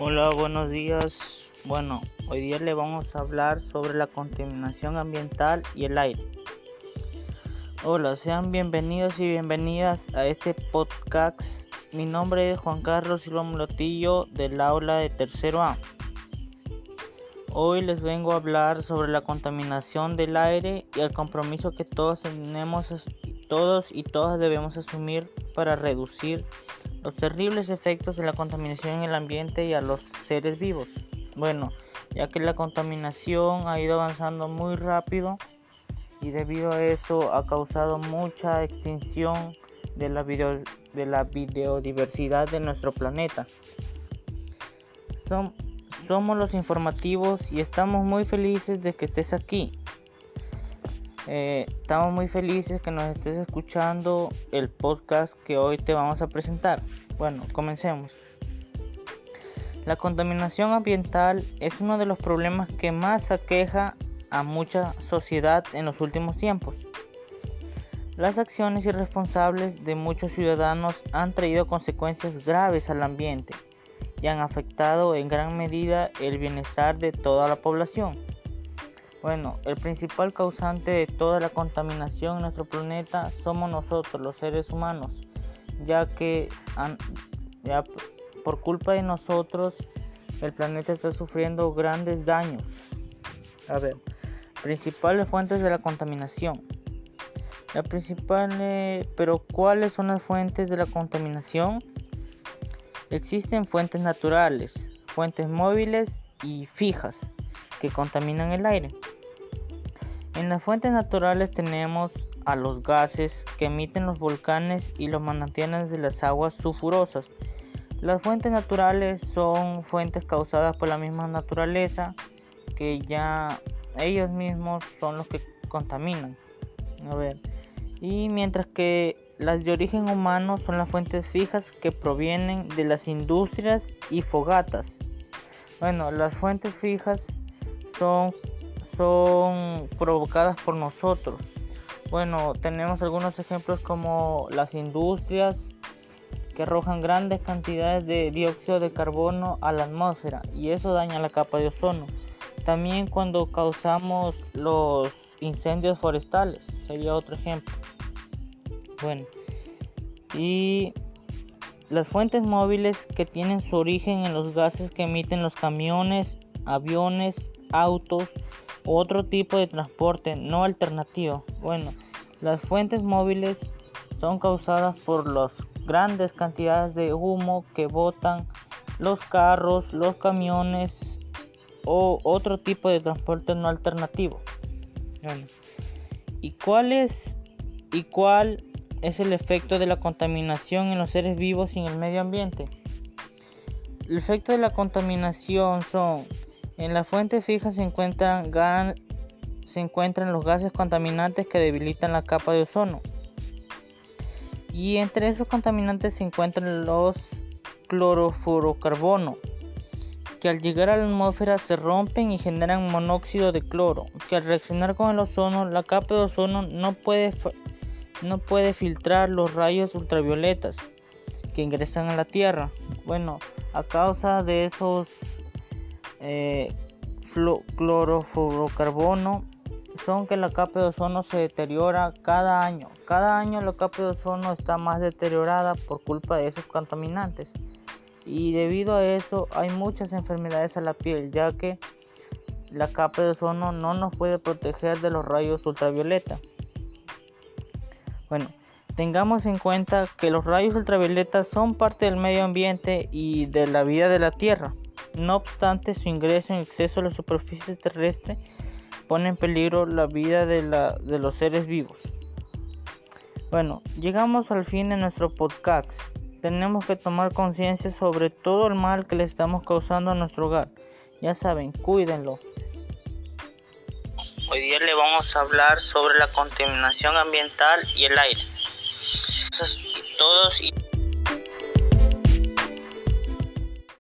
Hola, buenos días. Bueno, hoy día le vamos a hablar sobre la contaminación ambiental y el aire. Hola, sean bienvenidos y bienvenidas a este podcast. Mi nombre es Juan Carlos Silva Mlotillo del aula de tercero A. Hoy les vengo a hablar sobre la contaminación del aire y el compromiso que todos tenemos, todos y todas debemos asumir para reducir los terribles efectos de la contaminación en el ambiente y a los seres vivos. Bueno, ya que la contaminación ha ido avanzando muy rápido y debido a eso ha causado mucha extinción de la, de la biodiversidad de nuestro planeta. somos los informativos y estamos muy felices de que estés aquí. Eh, estamos muy felices que nos estés escuchando el podcast que hoy te vamos a presentar. Bueno, comencemos. La contaminación ambiental es uno de los problemas que más aqueja a mucha sociedad en los últimos tiempos. Las acciones irresponsables de muchos ciudadanos han traído consecuencias graves al ambiente y han afectado en gran medida el bienestar de toda la población. Bueno, el principal causante de toda la contaminación en nuestro planeta somos nosotros, los seres humanos, ya que por culpa de nosotros el planeta está sufriendo grandes daños. A ver, principales fuentes de la contaminación. La principal, pero ¿cuáles son las fuentes de la contaminación? Existen fuentes naturales, fuentes móviles y fijas que contaminan el aire. En las fuentes naturales tenemos a los gases que emiten los volcanes y los manantiales de las aguas sulfurosas. Las fuentes naturales son fuentes causadas por la misma naturaleza que ya ellos mismos son los que contaminan. A ver. Y mientras que las de origen humano son las fuentes fijas que provienen de las industrias y fogatas. Bueno, las fuentes fijas son, son provocadas por nosotros. Bueno, tenemos algunos ejemplos como las industrias que arrojan grandes cantidades de dióxido de carbono a la atmósfera y eso daña la capa de ozono. También cuando causamos los incendios forestales, sería otro ejemplo. Bueno, y las fuentes móviles que tienen su origen en los gases que emiten los camiones, aviones, autos u otro tipo de transporte no alternativo. Bueno, las fuentes móviles son causadas por las grandes cantidades de humo que botan los carros, los camiones o otro tipo de transporte no alternativo. ¿Y cuál es y cuál es el efecto de la contaminación en los seres vivos y en el medio ambiente? El efecto de la contaminación son en la fuente fija se encuentran, se encuentran los gases contaminantes que debilitan la capa de ozono. Y entre esos contaminantes se encuentran los clorofluorocarbono, que al llegar a la atmósfera se rompen y generan monóxido de cloro, que al reaccionar con el ozono, la capa de ozono no puede, no puede filtrar los rayos ultravioletas que ingresan a la Tierra. Bueno, a causa de esos eh, clorofluorocarbono son que la capa de ozono se deteriora cada año. Cada año la capa de ozono está más deteriorada por culpa de esos contaminantes. Y debido a eso hay muchas enfermedades a la piel, ya que la capa de ozono no nos puede proteger de los rayos ultravioleta. Bueno, tengamos en cuenta que los rayos ultravioleta son parte del medio ambiente y de la vida de la Tierra. No obstante, su ingreso en exceso a la superficie terrestre pone en peligro la vida de, de los seres vivos. Bueno, llegamos al fin de nuestro podcast. Tenemos que tomar conciencia sobre todo el mal que le estamos causando a nuestro hogar. Ya saben, cuídenlo. Hoy día le vamos a hablar sobre la contaminación ambiental y el aire. Todos y